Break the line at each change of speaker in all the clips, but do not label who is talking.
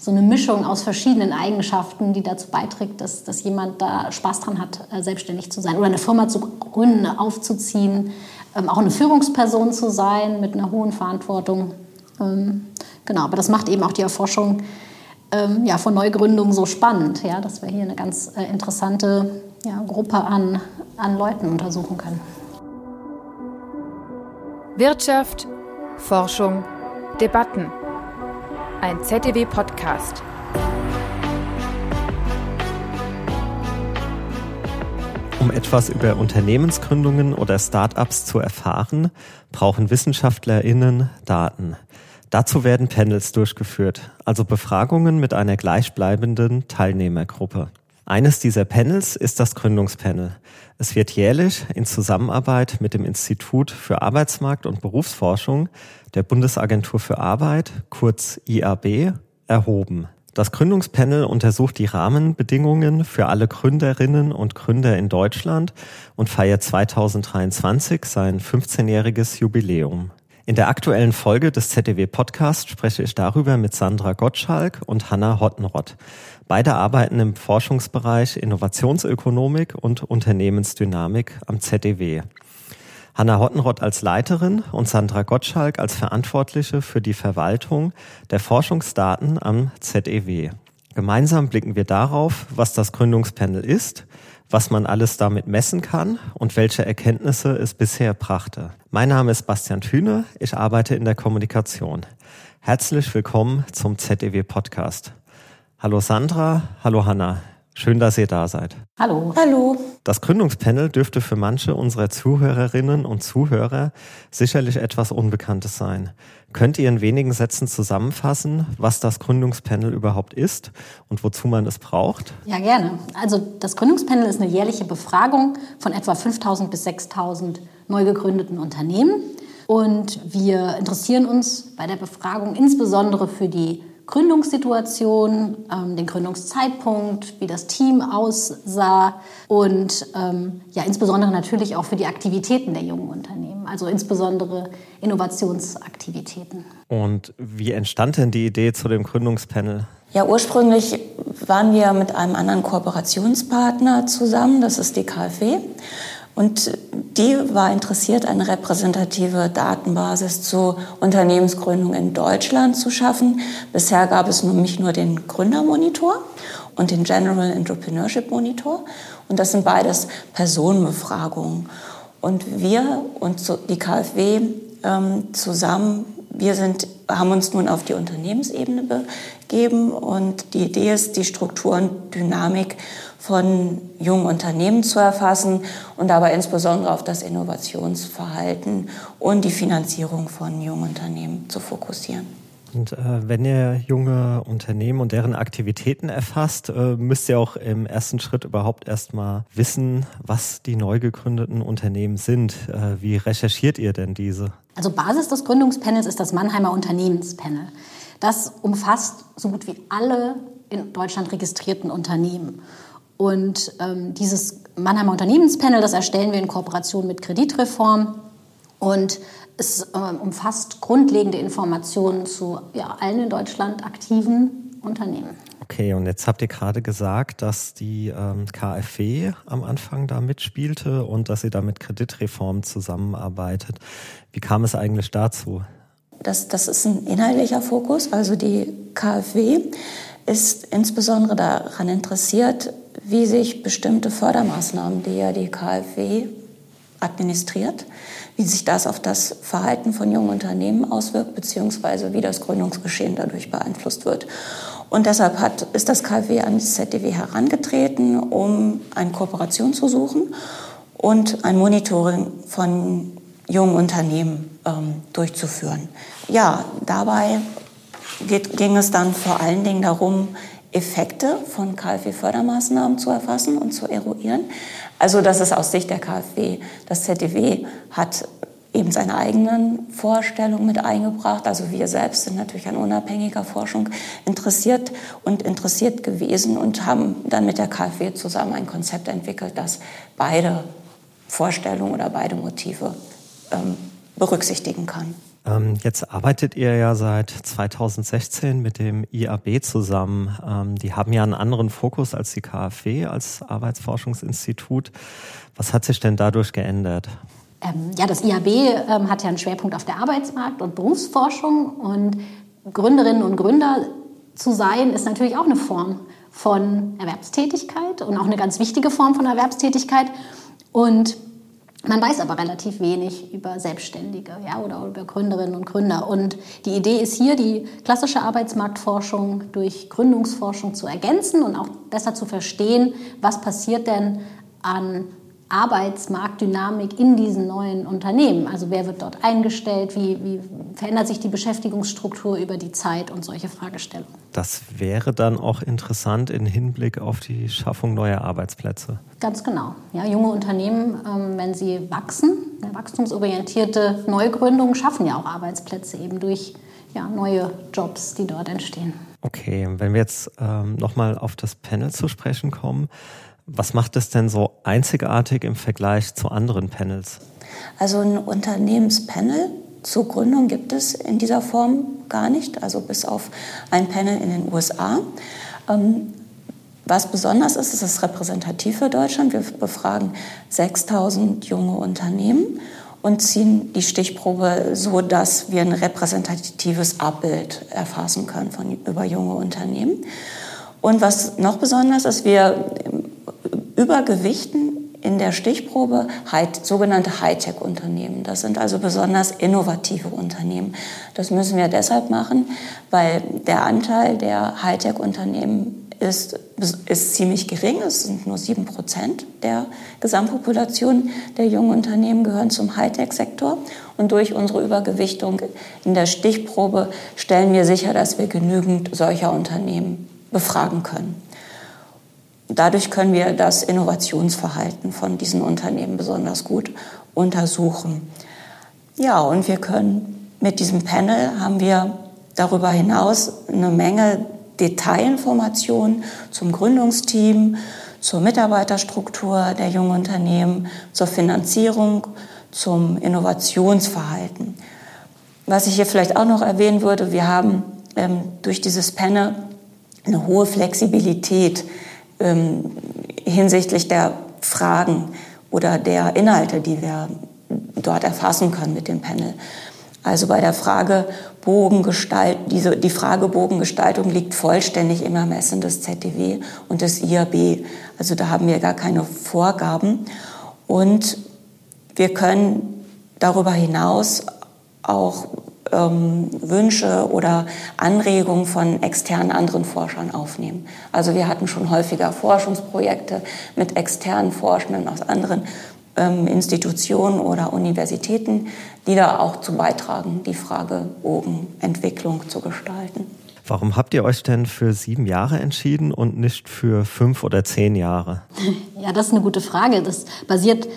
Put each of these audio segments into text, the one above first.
so eine Mischung aus verschiedenen Eigenschaften, die dazu beiträgt, dass, dass jemand da Spaß dran hat, äh, selbstständig zu sein oder eine Firma zu gründen, aufzuziehen, ähm, auch eine Führungsperson zu sein mit einer hohen Verantwortung. Ähm, genau, aber das macht eben auch die Erforschung ähm, von Neugründungen so spannend, dass wir hier eine ganz äh, interessante Gruppe an, an Leuten untersuchen können.
Wirtschaft, Forschung, Debatten. Ein ZDW-Podcast.
Um etwas über Unternehmensgründungen oder Startups zu erfahren, brauchen Wissenschaftlerinnen Daten. Dazu werden Panels durchgeführt, also Befragungen mit einer gleichbleibenden Teilnehmergruppe. Eines dieser Panels ist das Gründungspanel. Es wird jährlich in Zusammenarbeit mit dem Institut für Arbeitsmarkt und Berufsforschung der Bundesagentur für Arbeit, kurz IAB, erhoben. Das Gründungspanel untersucht die Rahmenbedingungen für alle Gründerinnen und Gründer in Deutschland und feiert 2023 sein 15-jähriges Jubiläum. In der aktuellen Folge des ZDW Podcast spreche ich darüber mit Sandra Gottschalk und Hanna Hottenrott. Beide arbeiten im Forschungsbereich Innovationsökonomik und Unternehmensdynamik am ZDW. Hanna Hottenrott als Leiterin und Sandra Gottschalk als Verantwortliche für die Verwaltung der Forschungsdaten am ZEW. Gemeinsam blicken wir darauf, was das Gründungspanel ist, was man alles damit messen kann und welche Erkenntnisse es bisher brachte. Mein Name ist Bastian Thüne, ich arbeite in der Kommunikation. Herzlich willkommen zum ZDW Podcast. Hallo Sandra, hallo Hanna. Schön, dass ihr da seid.
Hallo.
Hallo.
Das Gründungspanel dürfte für manche unserer Zuhörerinnen und Zuhörer sicherlich etwas Unbekanntes sein. Könnt ihr in wenigen Sätzen zusammenfassen, was das Gründungspanel überhaupt ist und wozu man es braucht?
Ja, gerne. Also das Gründungspanel ist eine jährliche Befragung von etwa 5000 bis 6000 neu gegründeten Unternehmen. Und wir interessieren uns bei der Befragung insbesondere für die Gründungssituation, ähm, den Gründungszeitpunkt, wie das Team aussah und ähm, ja insbesondere natürlich auch für die Aktivitäten der jungen Unternehmen, also insbesondere Innovationsaktivitäten.
Und wie entstand denn die Idee zu dem Gründungspanel?
Ja, ursprünglich waren wir mit einem anderen Kooperationspartner zusammen, das ist die KfW. Und die war interessiert, eine repräsentative Datenbasis zur Unternehmensgründung in Deutschland zu schaffen. Bisher gab es nämlich nur den Gründermonitor und den General Entrepreneurship Monitor. Und das sind beides Personenbefragungen. Und wir und die KfW ähm, zusammen, wir sind, haben uns nun auf die Unternehmensebene begeben. Und die Idee ist, die Struktur und Dynamik von jungen Unternehmen zu erfassen und dabei insbesondere auf das Innovationsverhalten und die Finanzierung von jungen Unternehmen zu fokussieren.
Und äh, wenn ihr junge Unternehmen und deren Aktivitäten erfasst, äh, müsst ihr auch im ersten Schritt überhaupt erstmal wissen, was die neu gegründeten Unternehmen sind. Äh, wie recherchiert ihr denn diese?
Also Basis des Gründungspanels ist das Mannheimer Unternehmenspanel. Das umfasst so gut wie alle in Deutschland registrierten Unternehmen. Und ähm, dieses Mannheimer Unternehmenspanel, das erstellen wir in Kooperation mit Kreditreform. Und es äh, umfasst grundlegende Informationen zu ja, allen in Deutschland aktiven Unternehmen.
Okay, und jetzt habt ihr gerade gesagt, dass die ähm, KfW am Anfang da mitspielte und dass ihr da mit Kreditreform zusammenarbeitet. Wie kam es eigentlich dazu?
Das, das ist ein inhaltlicher Fokus. Also die KfW ist insbesondere daran interessiert, wie sich bestimmte Fördermaßnahmen, die ja die KfW administriert, wie sich das auf das Verhalten von jungen Unternehmen auswirkt, beziehungsweise wie das Gründungsgeschehen dadurch beeinflusst wird. Und deshalb hat, ist das KfW an die ZDW herangetreten, um eine Kooperation zu suchen und ein Monitoring von jungen Unternehmen ähm, durchzuführen. Ja, dabei geht, ging es dann vor allen Dingen darum, Effekte von KfW-Fördermaßnahmen zu erfassen und zu eruieren. Also das ist aus Sicht der KfW. Das ZDW hat eben seine eigenen Vorstellungen mit eingebracht. Also wir selbst sind natürlich an unabhängiger Forschung interessiert und interessiert gewesen und haben dann mit der KfW zusammen ein Konzept entwickelt, das beide Vorstellungen oder beide Motive ähm, berücksichtigen kann.
Ähm, jetzt arbeitet ihr ja seit 2016 mit dem IAB zusammen. Ähm, die haben ja einen anderen Fokus als die KfW als Arbeitsforschungsinstitut. Was hat sich denn dadurch geändert?
Ähm, ja, das IAB ähm, hat ja einen Schwerpunkt auf der Arbeitsmarkt- und Berufsforschung und Gründerinnen und Gründer zu sein, ist natürlich auch eine Form von Erwerbstätigkeit und auch eine ganz wichtige Form von Erwerbstätigkeit. Und man weiß aber relativ wenig über Selbstständige ja, oder über Gründerinnen und Gründer. Und die Idee ist hier, die klassische Arbeitsmarktforschung durch Gründungsforschung zu ergänzen und auch besser zu verstehen, was passiert denn an Arbeitsmarktdynamik in diesen neuen Unternehmen. Also wer wird dort eingestellt, wie, wie, verändert sich die Beschäftigungsstruktur über die Zeit und solche Fragestellungen.
Das wäre dann auch interessant im Hinblick auf die Schaffung neuer Arbeitsplätze.
Ganz genau. Ja, junge Unternehmen, ähm, wenn sie wachsen, wachstumsorientierte Neugründungen schaffen ja auch Arbeitsplätze eben durch ja, neue Jobs, die dort entstehen.
Okay, wenn wir jetzt ähm, nochmal auf das Panel zu sprechen kommen, was macht es denn so einzigartig im Vergleich zu anderen Panels?
Also ein Unternehmenspanel zur Gründung gibt es in dieser Form gar nicht, also bis auf ein Panel in den USA. Ähm, was besonders ist, ist es repräsentativ für Deutschland. Wir befragen 6000 junge Unternehmen und ziehen die Stichprobe so, dass wir ein repräsentatives Abbild erfassen können von, über junge Unternehmen. Und was noch besonders ist, wir übergewichten in der Stichprobe sogenannte Hightech-Unternehmen. Das sind also besonders innovative Unternehmen. Das müssen wir deshalb machen, weil der Anteil der Hightech-Unternehmen ist, ist ziemlich gering. Es sind nur sieben Prozent der Gesamtpopulation der jungen Unternehmen gehören zum Hightech-Sektor. Und durch unsere Übergewichtung in der Stichprobe stellen wir sicher, dass wir genügend solcher Unternehmen befragen können. Dadurch können wir das Innovationsverhalten von diesen Unternehmen besonders gut untersuchen. Ja, und wir können mit diesem Panel haben wir darüber hinaus eine Menge Detailinformationen zum Gründungsteam, zur Mitarbeiterstruktur der jungen Unternehmen, zur Finanzierung, zum Innovationsverhalten. Was ich hier vielleicht auch noch erwähnen würde, wir haben ähm, durch dieses Panel eine hohe Flexibilität ähm, hinsichtlich der Fragen oder der Inhalte, die wir dort erfassen können mit dem Panel. Also bei der Frage Bogengestalt, diese, die Fragebogengestaltung liegt vollständig im Ermessen des ZDW und des IAB. Also da haben wir gar keine Vorgaben. Und wir können darüber hinaus auch ähm, Wünsche oder Anregungen von externen anderen Forschern aufnehmen. Also wir hatten schon häufiger Forschungsprojekte mit externen Forschenden aus anderen ähm, Institutionen oder Universitäten, die da auch zu beitragen, die Fragebogenentwicklung zu gestalten.
Warum habt ihr euch denn für sieben Jahre entschieden und nicht für fünf oder zehn Jahre?
Ja, das ist eine gute Frage. Das basiert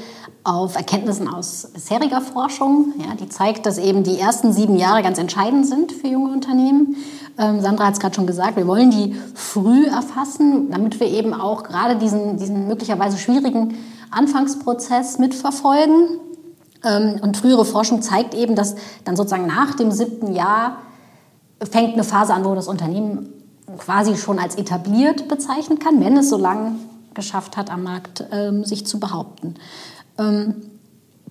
auf Erkenntnissen aus bisheriger Forschung. Ja, die zeigt, dass eben die ersten sieben Jahre ganz entscheidend sind für junge Unternehmen. Ähm, Sandra hat es gerade schon gesagt, wir wollen die früh erfassen, damit wir eben auch gerade diesen, diesen möglicherweise schwierigen Anfangsprozess mitverfolgen. Ähm, und frühere Forschung zeigt eben, dass dann sozusagen nach dem siebten Jahr fängt eine Phase an, wo das Unternehmen quasi schon als etabliert bezeichnen kann, wenn es so lange geschafft hat, am Markt ähm, sich zu behaupten. Ähm,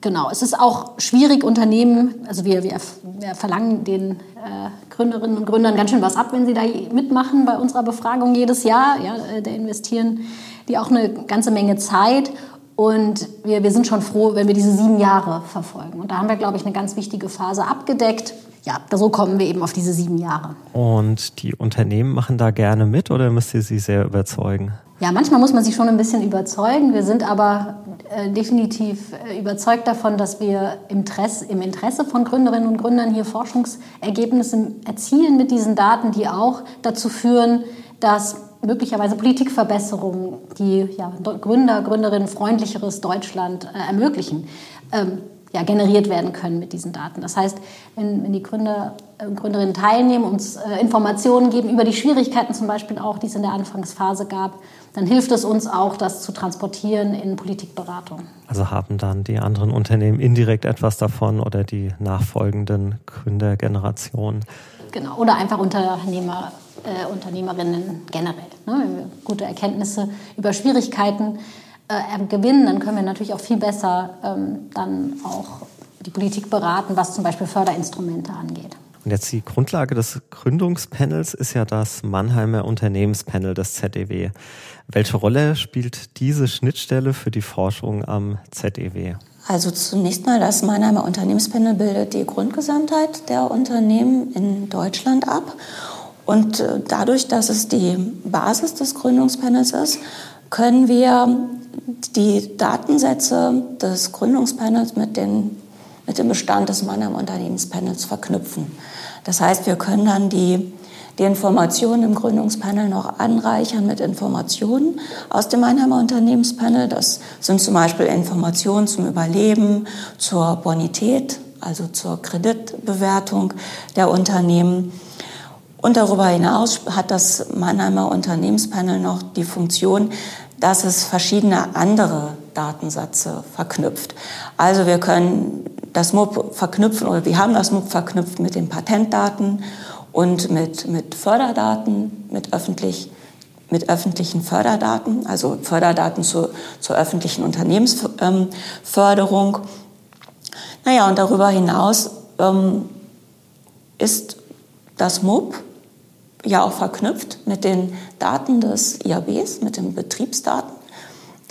genau, es ist auch schwierig, Unternehmen, also wir, wir, wir verlangen den äh, Gründerinnen und Gründern ganz schön was ab, wenn sie da mitmachen bei unserer Befragung jedes Jahr. Ja, äh, da investieren die auch eine ganze Menge Zeit. Und wir, wir sind schon froh, wenn wir diese sieben Jahre verfolgen. Und da haben wir, glaube ich, eine ganz wichtige Phase abgedeckt. Ja, so kommen wir eben auf diese sieben Jahre.
Und die Unternehmen machen da gerne mit oder müsst ihr sie sehr überzeugen?
Ja, manchmal muss man sich schon ein bisschen überzeugen. Wir sind aber äh, definitiv äh, überzeugt davon, dass wir im Interesse, im Interesse von Gründerinnen und Gründern hier Forschungsergebnisse erzielen mit diesen Daten, die auch dazu führen, dass möglicherweise Politikverbesserungen, die ja, Gründer, Gründerinnen freundlicheres Deutschland äh, ermöglichen. Ähm, ja, generiert werden können mit diesen Daten. Das heißt, wenn, wenn die Gründer und Gründerinnen teilnehmen, uns äh, Informationen geben über die Schwierigkeiten zum Beispiel auch, die es in der Anfangsphase gab, dann hilft es uns auch, das zu transportieren in Politikberatung.
Also haben dann die anderen Unternehmen indirekt etwas davon oder die nachfolgenden Gründergenerationen?
Genau, oder einfach Unternehmer, äh, Unternehmerinnen generell. Ne? Wenn wir gute Erkenntnisse über Schwierigkeiten äh, gewinnen, dann können wir natürlich auch viel besser ähm, dann auch die Politik beraten, was zum Beispiel Förderinstrumente angeht.
Und jetzt die Grundlage des Gründungspanels ist ja das Mannheimer Unternehmenspanel des ZEW. Welche Rolle spielt diese Schnittstelle für die Forschung am ZEW?
Also zunächst mal, das Mannheimer Unternehmenspanel bildet die Grundgesamtheit der Unternehmen in Deutschland ab. Und äh, dadurch, dass es die Basis des Gründungspanels ist, können wir die Datensätze des Gründungspanels mit, den, mit dem Bestand des Mannheim Unternehmenspanels verknüpfen. Das heißt, wir können dann die, die Informationen im Gründungspanel noch anreichern mit Informationen aus dem Mannheimer Unternehmenspanel. Das sind zum Beispiel Informationen zum Überleben, zur Bonität, also zur Kreditbewertung der Unternehmen. Und darüber hinaus hat das Mannheimer Unternehmenspanel noch die Funktion, dass es verschiedene andere Datensätze verknüpft. Also wir können das MUP verknüpfen oder wir haben das MUP verknüpft mit den Patentdaten und mit, mit Förderdaten, mit, öffentlich, mit öffentlichen Förderdaten, also Förderdaten zur, zur öffentlichen Unternehmensförderung. Naja, und darüber hinaus ähm, ist das MUP ja auch verknüpft mit den Daten des IABs, mit den Betriebsdaten.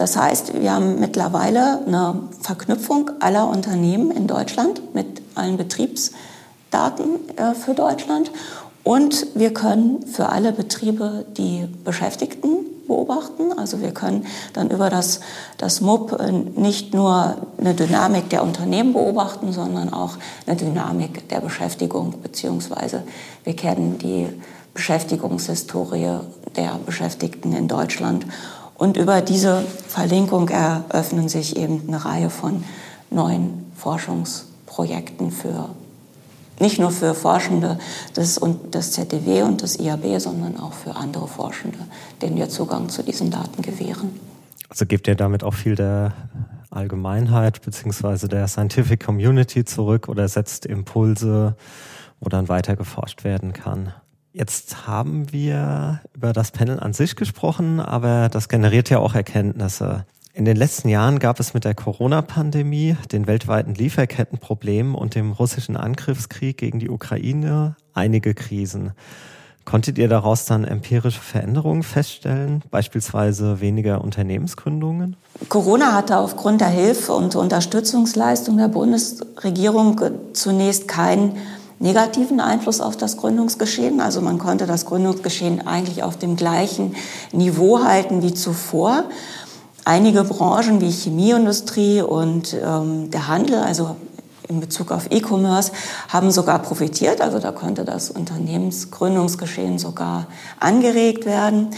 Das heißt, wir haben mittlerweile eine Verknüpfung aller Unternehmen in Deutschland mit allen Betriebsdaten äh, für Deutschland. Und wir können für alle Betriebe die Beschäftigten beobachten. Also wir können dann über das, das MUP äh, nicht nur eine Dynamik der Unternehmen beobachten, sondern auch eine Dynamik der Beschäftigung, beziehungsweise wir kennen die Beschäftigungshistorie der Beschäftigten in Deutschland. Und über diese Verlinkung eröffnen sich eben eine Reihe von neuen Forschungsprojekten für nicht nur für Forschende des, des ZDW und des IAB, sondern auch für andere Forschende, denen wir Zugang zu diesen Daten gewähren.
Also gebt ihr damit auch viel der Allgemeinheit bzw. der Scientific Community zurück oder setzt Impulse, wo dann weiter geforscht werden kann? Jetzt haben wir über das Panel an sich gesprochen, aber das generiert ja auch Erkenntnisse. In den letzten Jahren gab es mit der Corona-Pandemie, den weltweiten Lieferkettenproblemen und dem russischen Angriffskrieg gegen die Ukraine einige Krisen. Konntet ihr daraus dann empirische Veränderungen feststellen, beispielsweise weniger Unternehmensgründungen?
Corona hatte aufgrund der Hilfe und Unterstützungsleistung der Bundesregierung zunächst keinen negativen Einfluss auf das Gründungsgeschehen. Also man konnte das Gründungsgeschehen eigentlich auf dem gleichen Niveau halten wie zuvor. Einige Branchen wie Chemieindustrie und ähm, der Handel, also in Bezug auf E-Commerce, haben sogar profitiert. Also da konnte das Unternehmensgründungsgeschehen sogar angeregt werden.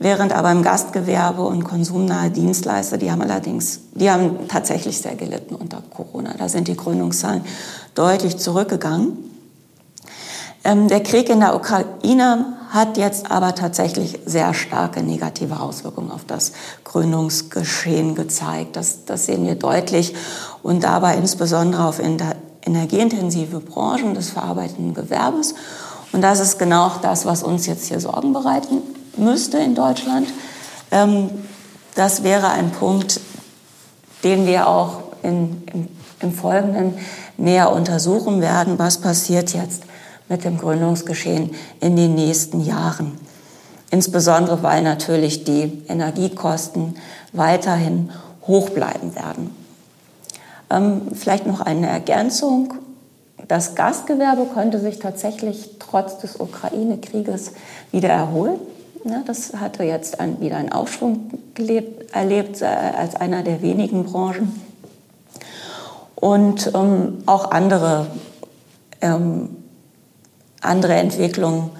Während aber im Gastgewerbe und konsumnahe Dienstleister, die haben allerdings, die haben tatsächlich sehr gelitten unter Corona. Da sind die Gründungszahlen deutlich zurückgegangen. Ähm, der Krieg in der Ukraine hat jetzt aber tatsächlich sehr starke negative Auswirkungen auf das Gründungsgeschehen gezeigt. Das, das sehen wir deutlich und dabei insbesondere auf energieintensive Branchen des verarbeitenden Gewerbes. Und das ist genau das, was uns jetzt hier Sorgen bereiten müsste in Deutschland. Ähm, das wäre ein Punkt, den wir auch in, im, im Folgenden näher untersuchen werden. Was passiert jetzt? Mit dem Gründungsgeschehen in den nächsten Jahren. Insbesondere weil natürlich die Energiekosten weiterhin hoch bleiben werden. Ähm, vielleicht noch eine Ergänzung. Das Gastgewerbe konnte sich tatsächlich trotz des Ukraine-Krieges wieder erholen. Ja, das hatte jetzt ein, wieder einen Aufschwung gelebt, erlebt äh, als einer der wenigen Branchen. Und ähm, auch andere ähm, andere Entwicklungen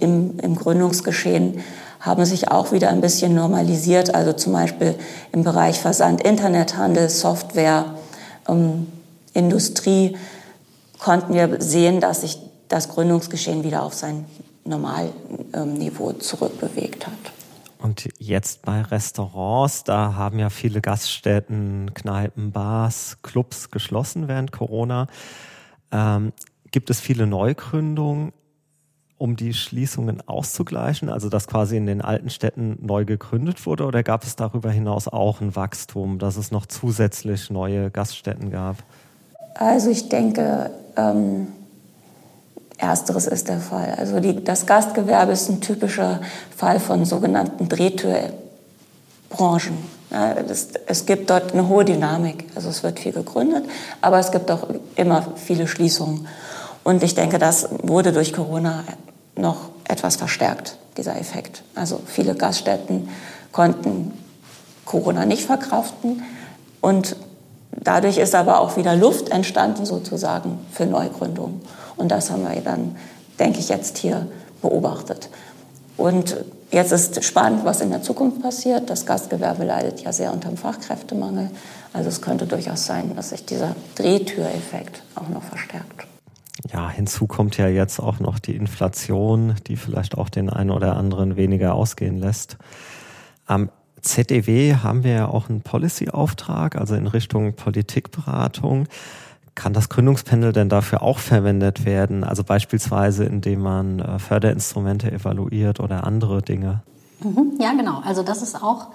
im, im Gründungsgeschehen haben sich auch wieder ein bisschen normalisiert. Also zum Beispiel im Bereich Versand, Internethandel, Software, ähm, Industrie konnten wir sehen, dass sich das Gründungsgeschehen wieder auf sein Normalniveau zurückbewegt hat.
Und jetzt bei Restaurants, da haben ja viele Gaststätten, Kneipen, Bars, Clubs geschlossen während Corona. Ähm, gibt es viele Neugründungen, um die Schließungen auszugleichen, also dass quasi in den alten Städten neu gegründet wurde, oder gab es darüber hinaus auch ein Wachstum, dass es noch zusätzlich neue Gaststätten gab?
Also ich denke, ähm, ersteres ist der Fall. Also die, das Gastgewerbe ist ein typischer Fall von sogenannten Drehtürbranchen. Ja, das, es gibt dort eine hohe Dynamik. Also es wird viel gegründet, aber es gibt auch immer viele Schließungen. Und ich denke, das wurde durch Corona noch etwas verstärkt, dieser Effekt. Also viele Gaststätten konnten Corona nicht verkraften und dadurch ist aber auch wieder Luft entstanden sozusagen für Neugründungen. Und das haben wir dann, denke ich, jetzt hier beobachtet. Und jetzt ist spannend, was in der Zukunft passiert. Das Gastgewerbe leidet ja sehr unter dem Fachkräftemangel. Also es könnte durchaus sein, dass sich dieser Drehtüreffekt auch noch verstärkt.
Ja, hinzu kommt ja jetzt auch noch die Inflation, die vielleicht auch den einen oder anderen weniger ausgehen lässt. Am ZDW haben wir ja auch einen Policy-Auftrag, also in Richtung Politikberatung. Kann das Gründungspanel denn dafür auch verwendet werden? Also beispielsweise, indem man äh, Förderinstrumente evaluiert oder andere Dinge?
Mhm, ja, genau. Also das ist auch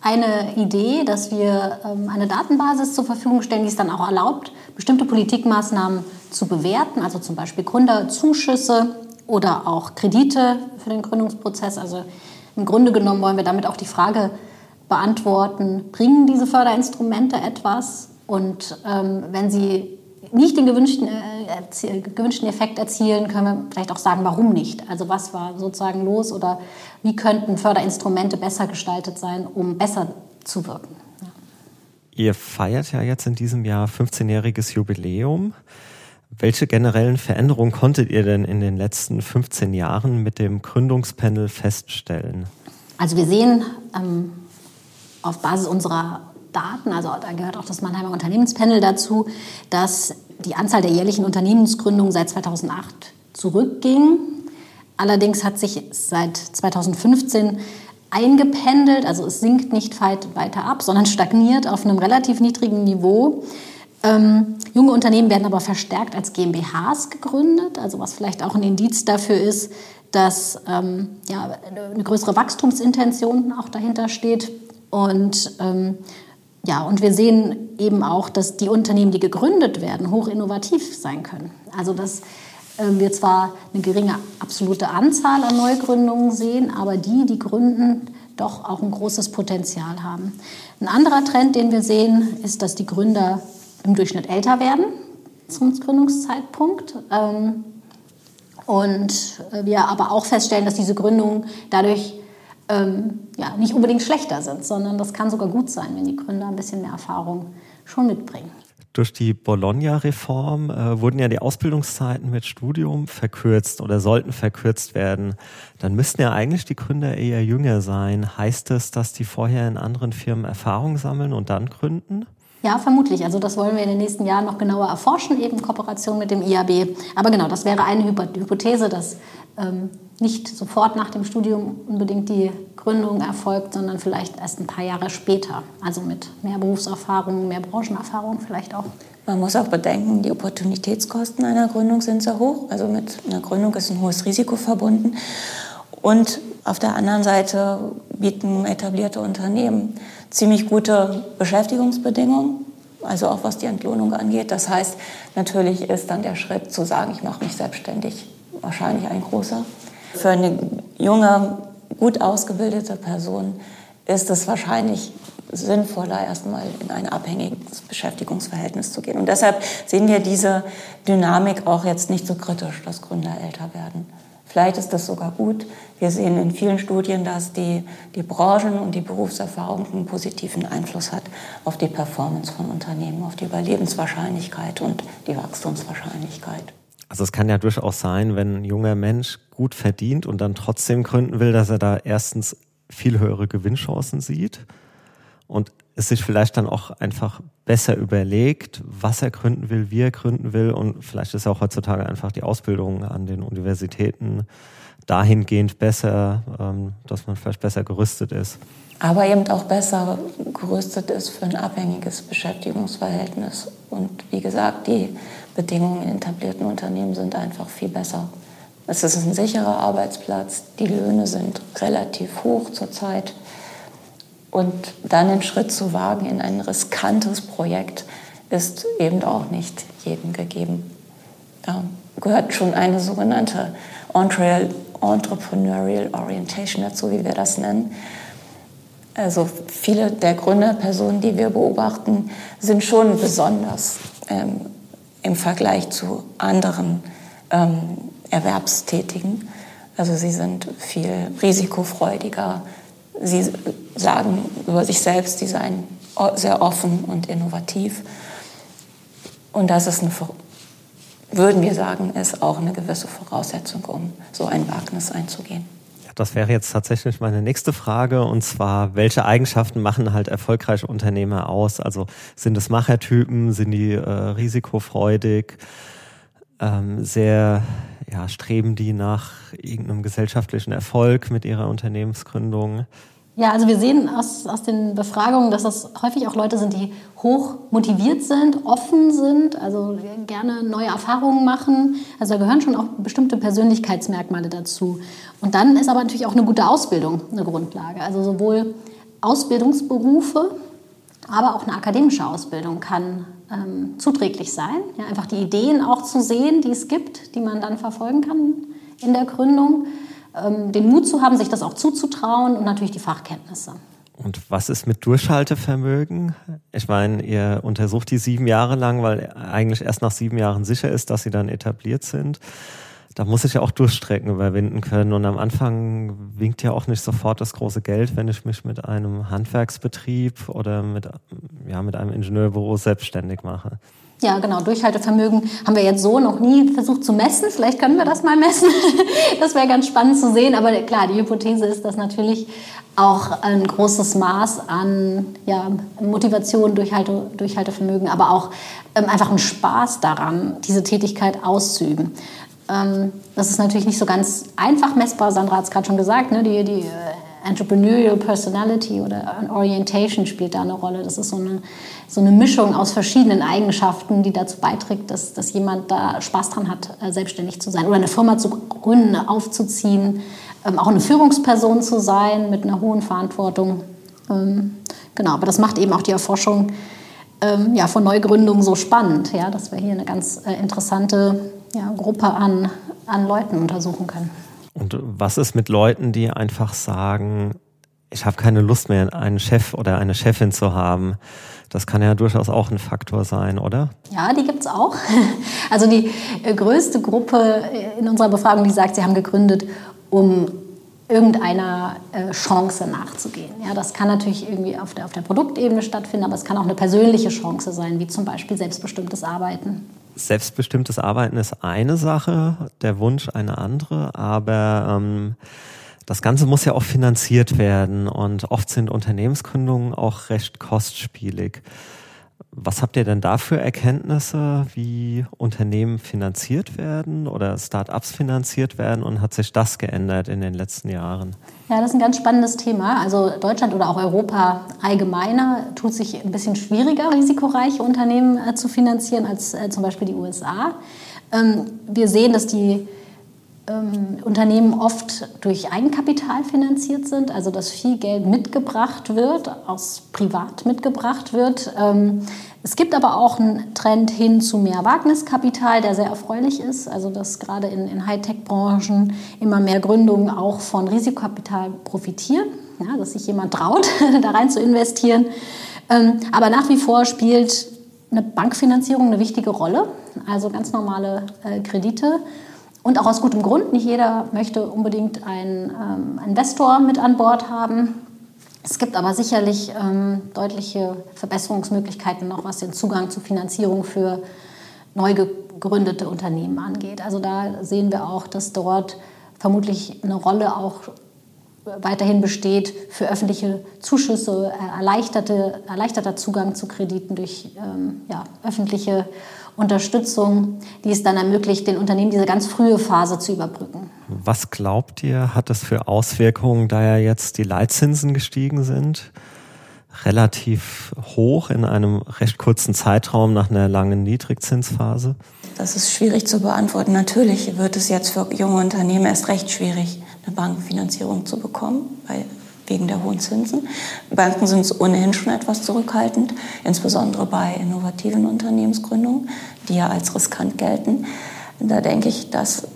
eine Idee, dass wir ähm, eine Datenbasis zur Verfügung stellen, die es dann auch erlaubt, bestimmte Politikmaßnahmen zu bewerten, also zum Beispiel Gründerzuschüsse oder auch Kredite für den Gründungsprozess. Also im Grunde genommen wollen wir damit auch die Frage beantworten, bringen diese Förderinstrumente etwas? Und ähm, wenn sie nicht den gewünschten, äh, gewünschten Effekt erzielen, können wir vielleicht auch sagen, warum nicht. Also was war sozusagen los oder wie könnten Förderinstrumente besser gestaltet sein, um besser zu wirken. Ja.
Ihr feiert ja jetzt in diesem Jahr 15-jähriges Jubiläum. Welche generellen Veränderungen konntet ihr denn in den letzten 15 Jahren mit dem Gründungspanel feststellen?
Also wir sehen ähm, auf Basis unserer Daten, also da gehört auch das Mannheimer Unternehmenspanel dazu, dass die Anzahl der jährlichen Unternehmensgründungen seit 2008 zurückging. Allerdings hat sich seit 2015 eingependelt, also es sinkt nicht weit weiter ab, sondern stagniert auf einem relativ niedrigen Niveau. Ähm, junge Unternehmen werden aber verstärkt als GmbHs gegründet, also was vielleicht auch ein Indiz dafür ist, dass ähm, ja, eine größere Wachstumsintention auch dahinter steht. Und ähm, ja, und wir sehen eben auch, dass die Unternehmen, die gegründet werden, hoch innovativ sein können. Also dass äh, wir zwar eine geringe absolute Anzahl an Neugründungen sehen, aber die, die gründen, doch auch ein großes Potenzial haben. Ein anderer Trend, den wir sehen, ist, dass die Gründer im Durchschnitt älter werden zum Gründungszeitpunkt. Ähm, und wir aber auch feststellen, dass diese Gründungen dadurch ähm, ja, nicht unbedingt schlechter sind, sondern das kann sogar gut sein, wenn die Gründer ein bisschen mehr Erfahrung schon mitbringen.
Durch die Bologna-Reform äh, wurden ja die Ausbildungszeiten mit Studium verkürzt oder sollten verkürzt werden. Dann müssten ja eigentlich die Gründer eher jünger sein. Heißt es, dass die vorher in anderen Firmen Erfahrung sammeln und dann gründen?
Ja, vermutlich. Also das wollen wir in den nächsten Jahren noch genauer erforschen, eben in Kooperation mit dem IAB. Aber genau, das wäre eine Hypothese, dass ähm, nicht sofort nach dem Studium unbedingt die Gründung erfolgt, sondern vielleicht erst ein paar Jahre später. Also mit mehr Berufserfahrung, mehr Branchenerfahrung vielleicht auch.
Man muss auch bedenken, die Opportunitätskosten einer Gründung sind sehr hoch. Also mit einer Gründung ist ein hohes Risiko verbunden. Und auf der anderen Seite bieten etablierte Unternehmen ziemlich gute Beschäftigungsbedingungen, also auch was die Entlohnung angeht. Das heißt, natürlich ist dann der Schritt zu sagen, ich mache mich selbstständig, wahrscheinlich ein großer. Für eine junge, gut ausgebildete Person ist es wahrscheinlich sinnvoller, erstmal in ein abhängiges Beschäftigungsverhältnis zu gehen. Und deshalb sehen wir diese Dynamik auch jetzt nicht so kritisch, dass Gründer älter werden. Vielleicht ist das sogar gut. Wir sehen in vielen Studien, dass die, die Branchen und die Berufserfahrung einen positiven Einfluss hat auf die Performance von Unternehmen, auf die Überlebenswahrscheinlichkeit und die Wachstumswahrscheinlichkeit.
Also es kann ja durchaus sein, wenn ein junger Mensch gut verdient und dann trotzdem gründen will, dass er da erstens viel höhere Gewinnchancen sieht und es sich vielleicht dann auch einfach besser überlegt, was er gründen will, wie er gründen will. Und vielleicht ist auch heutzutage einfach die Ausbildung an den Universitäten dahingehend besser, ähm, dass man vielleicht besser gerüstet ist.
Aber eben auch besser gerüstet ist für ein abhängiges Beschäftigungsverhältnis. Und wie gesagt, die Bedingungen in etablierten Unternehmen sind einfach viel besser. Es ist ein sicherer Arbeitsplatz, die Löhne sind relativ hoch zurzeit. Und dann einen Schritt zu wagen in ein riskantes Projekt ist eben auch nicht jedem gegeben. Da gehört schon eine sogenannte Entrepreneurial Orientation dazu, wie wir das nennen. Also viele der Gründerpersonen, die wir beobachten, sind schon besonders ähm, im Vergleich zu anderen ähm, Erwerbstätigen. Also sie sind viel risikofreudiger. Sie sagen über sich selbst, sie seien sehr offen und innovativ. Und das ist eine, würden wir sagen, ist auch eine gewisse Voraussetzung, um so ein Wagnis einzugehen.
Das wäre jetzt tatsächlich meine nächste Frage und zwar, welche Eigenschaften machen halt erfolgreiche Unternehmer aus? Also sind es Machertypen, sind die äh, risikofreudig, ähm, sehr, ja, streben die nach irgendeinem gesellschaftlichen Erfolg mit ihrer Unternehmensgründung?
Ja, also wir sehen aus, aus den Befragungen, dass das häufig auch Leute sind, die hoch motiviert sind, offen sind, also gerne neue Erfahrungen machen. Also da gehören schon auch bestimmte Persönlichkeitsmerkmale dazu. Und dann ist aber natürlich auch eine gute Ausbildung eine Grundlage. Also sowohl Ausbildungsberufe, aber auch eine akademische Ausbildung kann ähm, zuträglich sein. Ja, einfach die Ideen auch zu sehen, die es gibt, die man dann verfolgen kann in der Gründung den Mut zu haben, sich das auch zuzutrauen und natürlich die Fachkenntnisse.
Und was ist mit Durchhaltevermögen? Ich meine, ihr untersucht die sieben Jahre lang, weil eigentlich erst nach sieben Jahren sicher ist, dass sie dann etabliert sind. Da muss ich ja auch Durchstrecken überwinden können. Und am Anfang winkt ja auch nicht sofort das große Geld, wenn ich mich mit einem Handwerksbetrieb oder mit, ja, mit einem Ingenieurbüro selbstständig mache.
Ja, genau. Durchhaltevermögen haben wir jetzt so noch nie versucht zu messen. Vielleicht können wir das mal messen. Das wäre ganz spannend zu sehen. Aber klar, die Hypothese ist, dass natürlich auch ein großes Maß an ja, Motivation, Durchhalte, Durchhaltevermögen, aber auch ähm, einfach ein Spaß daran, diese Tätigkeit auszuüben. Ähm, das ist natürlich nicht so ganz einfach messbar. Sandra hat es gerade schon gesagt. Ne? Die, die äh, Entrepreneurial Personality oder Orientation spielt da eine Rolle. Das ist so eine so eine Mischung aus verschiedenen Eigenschaften, die dazu beiträgt, dass, dass jemand da Spaß dran hat, äh, selbstständig zu sein oder eine Firma zu gründen, aufzuziehen, ähm, auch eine Führungsperson zu sein mit einer hohen Verantwortung. Ähm, genau, aber das macht eben auch die Erforschung ähm, von Neugründungen so spannend, dass wir hier eine ganz äh, interessante Gruppe an, an Leuten untersuchen können.
Und was ist mit Leuten, die einfach sagen, ich habe keine Lust mehr, einen Chef oder eine Chefin zu haben? Das kann ja durchaus auch ein Faktor sein, oder?
Ja, die gibt es auch. Also die äh, größte Gruppe in unserer Befragung, die sagt, sie haben gegründet, um irgendeiner äh, Chance nachzugehen. Ja, das kann natürlich irgendwie auf der, auf der Produktebene stattfinden, aber es kann auch eine persönliche Chance sein, wie zum Beispiel selbstbestimmtes Arbeiten.
Selbstbestimmtes Arbeiten ist eine Sache, der Wunsch eine andere, aber ähm, das Ganze muss ja auch finanziert werden und oft sind Unternehmensgründungen auch recht kostspielig. Was habt ihr denn da für Erkenntnisse, wie Unternehmen finanziert werden oder Start-ups finanziert werden und hat sich das geändert in den letzten Jahren?
Ja, das ist ein ganz spannendes Thema. Also Deutschland oder auch Europa allgemeiner tut sich ein bisschen schwieriger, risikoreiche Unternehmen äh, zu finanzieren als äh, zum Beispiel die USA. Ähm, wir sehen, dass die ähm, Unternehmen oft durch Eigenkapital finanziert sind, also dass viel Geld mitgebracht wird, aus privat mitgebracht wird. Ähm, es gibt aber auch einen Trend hin zu mehr Wagniskapital, der sehr erfreulich ist, also dass gerade in, in Hightech-Branchen immer mehr Gründungen auch von Risikokapital profitieren, ja, dass sich jemand traut, da rein zu investieren. Ähm, aber nach wie vor spielt eine Bankfinanzierung eine wichtige Rolle, also ganz normale äh, Kredite. Und auch aus gutem Grund. Nicht jeder möchte unbedingt einen ähm, Investor mit an Bord haben. Es gibt aber sicherlich ähm, deutliche Verbesserungsmöglichkeiten noch, was den Zugang zu Finanzierung für neu gegründete Unternehmen angeht. Also da sehen wir auch, dass dort vermutlich eine Rolle auch weiterhin besteht für öffentliche Zuschüsse, äh, erleichterte, erleichterter Zugang zu Krediten durch ähm, ja, öffentliche Unterstützung, die es dann ermöglicht, den Unternehmen diese ganz frühe Phase zu überbrücken.
Was glaubt ihr, hat das für Auswirkungen, da ja jetzt die Leitzinsen gestiegen sind? Relativ hoch in einem recht kurzen Zeitraum nach einer langen Niedrigzinsphase?
Das ist schwierig zu beantworten. Natürlich wird es jetzt für junge Unternehmen erst recht schwierig, eine Bankenfinanzierung zu bekommen, weil wegen der hohen Zinsen. Banken sind ohnehin schon etwas zurückhaltend, insbesondere bei innovativen Unternehmensgründungen, die ja als riskant gelten. Da denke ich, dass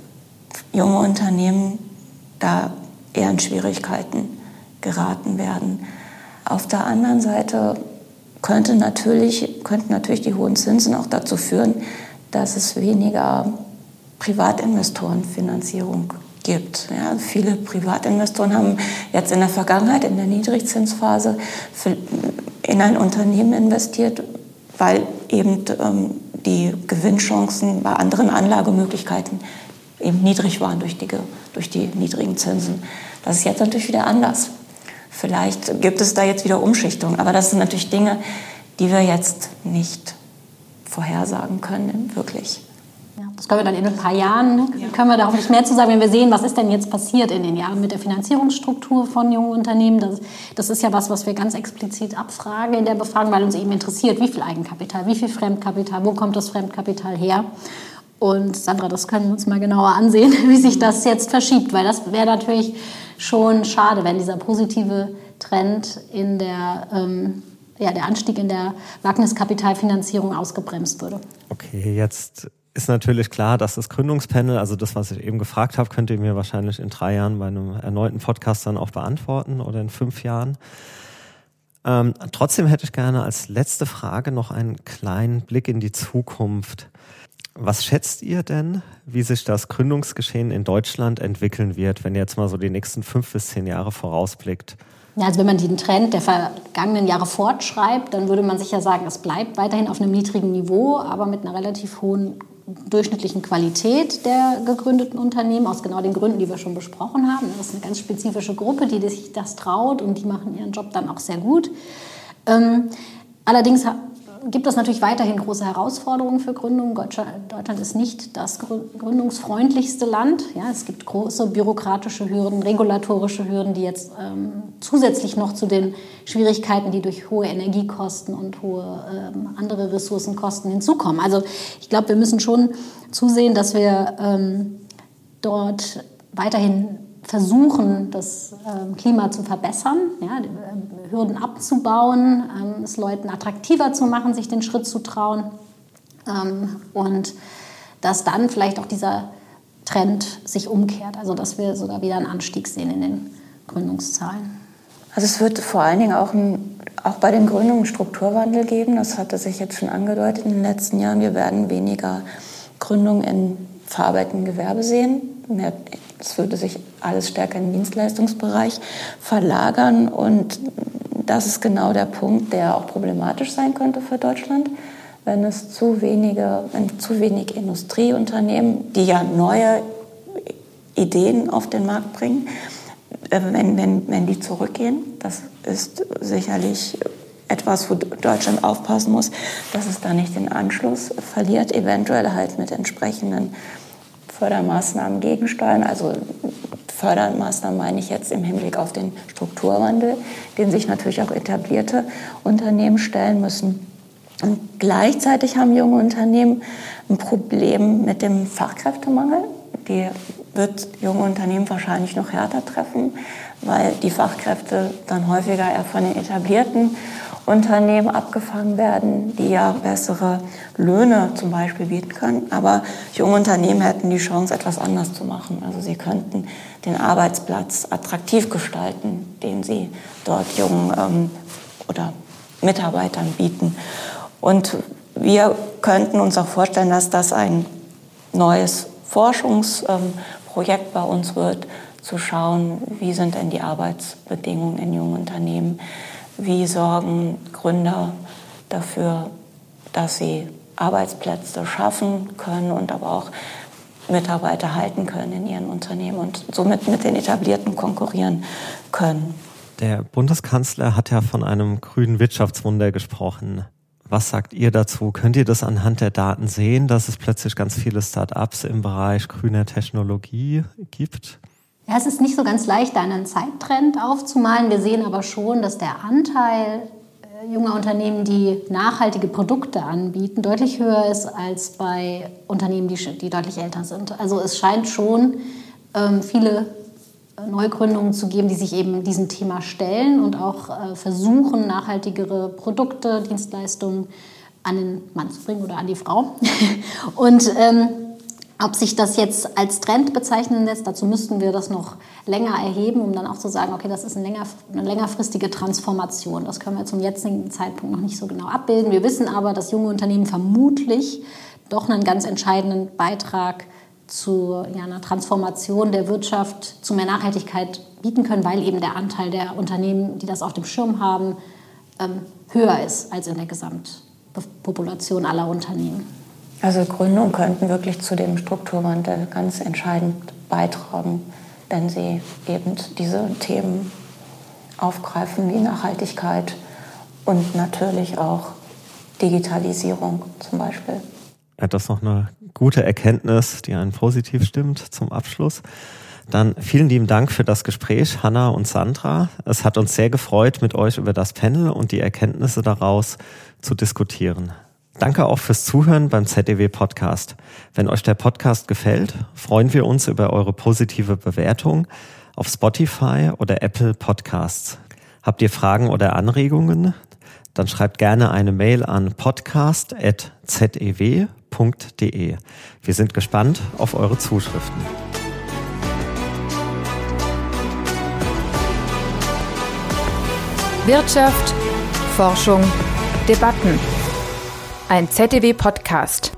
junge Unternehmen da eher in Schwierigkeiten geraten werden. Auf der anderen Seite könnte natürlich, könnten natürlich die hohen Zinsen auch dazu führen, dass es weniger Privatinvestorenfinanzierung gibt. Ja, viele Privatinvestoren haben jetzt in der Vergangenheit, in der Niedrigzinsphase, in ein Unternehmen investiert, weil eben ähm, die Gewinnchancen bei anderen Anlagemöglichkeiten eben niedrig waren durch die, durch die niedrigen Zinsen. Das ist jetzt natürlich wieder anders. Vielleicht gibt es da jetzt wieder Umschichtungen, aber das sind natürlich Dinge, die wir jetzt nicht vorhersagen können, wirklich.
Das können wir dann in ein paar Jahren, können wir da hoffentlich mehr zu sagen, wenn wir sehen, was ist denn jetzt passiert in den Jahren mit der Finanzierungsstruktur von jungen Unternehmen. Das, das ist ja was, was wir ganz explizit abfragen in der Befragung, weil uns eben interessiert, wie viel Eigenkapital, wie viel Fremdkapital, wo kommt das Fremdkapital her. Und Sandra, das können wir uns mal genauer ansehen, wie sich das jetzt verschiebt, weil das wäre natürlich schon schade, wenn dieser positive Trend in der ähm, ja, der Anstieg in der Wagniskapitalfinanzierung ausgebremst würde.
Okay, jetzt ist natürlich klar, dass das Gründungspanel, also das, was ich eben gefragt habe, könnt ihr mir wahrscheinlich in drei Jahren bei einem erneuten Podcast dann auch beantworten oder in fünf Jahren. Ähm, trotzdem hätte ich gerne als letzte Frage noch einen kleinen Blick in die Zukunft. Was schätzt ihr denn, wie sich das Gründungsgeschehen in Deutschland entwickeln wird, wenn ihr jetzt mal so die nächsten fünf bis zehn Jahre vorausblickt?
Ja, also wenn man den Trend der vergangenen Jahre fortschreibt, dann würde man sicher sagen, es bleibt weiterhin auf einem niedrigen Niveau, aber mit einer relativ hohen durchschnittlichen Qualität der gegründeten Unternehmen, aus genau den Gründen, die wir schon besprochen haben. Das ist eine ganz spezifische Gruppe, die sich das traut und die machen ihren Job dann auch sehr gut. Ähm, allerdings gibt es natürlich weiterhin große Herausforderungen für Gründungen. Deutschland ist nicht das gründungsfreundlichste Land. Ja, es gibt große bürokratische Hürden, regulatorische Hürden, die jetzt ähm, zusätzlich noch zu den Schwierigkeiten, die durch hohe Energiekosten und hohe ähm, andere Ressourcenkosten hinzukommen. Also ich glaube, wir müssen schon zusehen, dass wir ähm, dort weiterhin versuchen, das ähm, Klima zu verbessern, ja, äh, Hürden abzubauen, ähm, es Leuten attraktiver zu machen, sich den Schritt zu trauen ähm, und dass dann vielleicht auch dieser Trend sich umkehrt, also dass wir sogar wieder einen Anstieg sehen in den Gründungszahlen.
Also es wird vor allen Dingen auch, ein, auch bei den Gründungen Strukturwandel geben. Das hatte sich jetzt schon angedeutet in den letzten Jahren. Wir werden weniger Gründungen in verarbeitenden Gewerbe sehen, mehr es würde sich alles stärker in den Dienstleistungsbereich verlagern. Und das ist genau der Punkt, der auch problematisch sein könnte für Deutschland, wenn es zu wenige, wenn zu wenig Industrieunternehmen, die ja neue Ideen auf den Markt bringen, äh, wenn, wenn, wenn die zurückgehen. Das ist sicherlich etwas, wo Deutschland aufpassen muss, dass es da nicht den Anschluss verliert, eventuell halt mit entsprechenden Fördermaßnahmen gegensteuern. Also Fördermaßnahmen meine ich jetzt im Hinblick auf den Strukturwandel, den sich natürlich auch etablierte Unternehmen stellen müssen. Und gleichzeitig haben junge Unternehmen ein Problem mit dem Fachkräftemangel. Die wird junge Unternehmen wahrscheinlich noch härter treffen, weil die Fachkräfte dann häufiger eher von den etablierten Unternehmen abgefangen werden, die ja bessere Löhne zum Beispiel bieten können. Aber junge Unternehmen hätten die Chance, etwas anders zu machen. Also sie könnten den Arbeitsplatz attraktiv gestalten, den sie dort jungen ähm, oder Mitarbeitern bieten. Und wir könnten uns auch vorstellen, dass das ein neues Forschungsprojekt ähm, bei uns wird, zu schauen, wie sind denn die Arbeitsbedingungen in jungen Unternehmen wie sorgen Gründer dafür, dass sie Arbeitsplätze schaffen können und aber auch Mitarbeiter halten können in ihren Unternehmen und somit mit den etablierten konkurrieren können.
Der Bundeskanzler hat ja von einem grünen Wirtschaftswunder gesprochen. Was sagt ihr dazu? Könnt ihr das anhand der Daten sehen, dass es plötzlich ganz viele Start-ups im Bereich grüner Technologie gibt?
Ja, es ist nicht so ganz leicht, einen Zeittrend aufzumalen. Wir sehen aber schon, dass der Anteil äh, junger Unternehmen, die nachhaltige Produkte anbieten, deutlich höher ist als bei Unternehmen, die, die deutlich älter sind. Also es scheint schon ähm, viele Neugründungen zu geben, die sich eben diesem Thema stellen und auch äh, versuchen, nachhaltigere Produkte, Dienstleistungen an den Mann zu bringen oder an die Frau. und ähm, ob sich das jetzt als Trend bezeichnen lässt, dazu müssten wir das noch länger erheben, um dann auch zu sagen, okay, das ist eine, länger, eine längerfristige Transformation. Das können wir zum jetzigen Zeitpunkt noch nicht so genau abbilden. Wir wissen aber, dass junge Unternehmen vermutlich doch einen ganz entscheidenden Beitrag zu ja, einer Transformation der Wirtschaft, zu mehr Nachhaltigkeit bieten können, weil eben der Anteil der Unternehmen, die das auf dem Schirm haben, ähm, höher ist als in der Gesamtpopulation aller Unternehmen.
Also Gründungen könnten wirklich zu dem Strukturwandel ganz entscheidend beitragen, wenn sie eben diese Themen aufgreifen wie Nachhaltigkeit und natürlich auch Digitalisierung zum Beispiel.
Das ist noch eine gute Erkenntnis, die einen positiv stimmt zum Abschluss. Dann vielen lieben Dank für das Gespräch, Hanna und Sandra. Es hat uns sehr gefreut, mit euch über das Panel und die Erkenntnisse daraus zu diskutieren. Danke auch fürs Zuhören beim ZDW Podcast. Wenn euch der Podcast gefällt, freuen wir uns über eure positive Bewertung auf Spotify oder Apple Podcasts. Habt ihr Fragen oder Anregungen? Dann schreibt gerne eine Mail an podcast.zew.de www.ftf.de. Wir sind gespannt auf eure Zuschriften.
Wirtschaft, Forschung, Debatten. Ein ZDW-Podcast.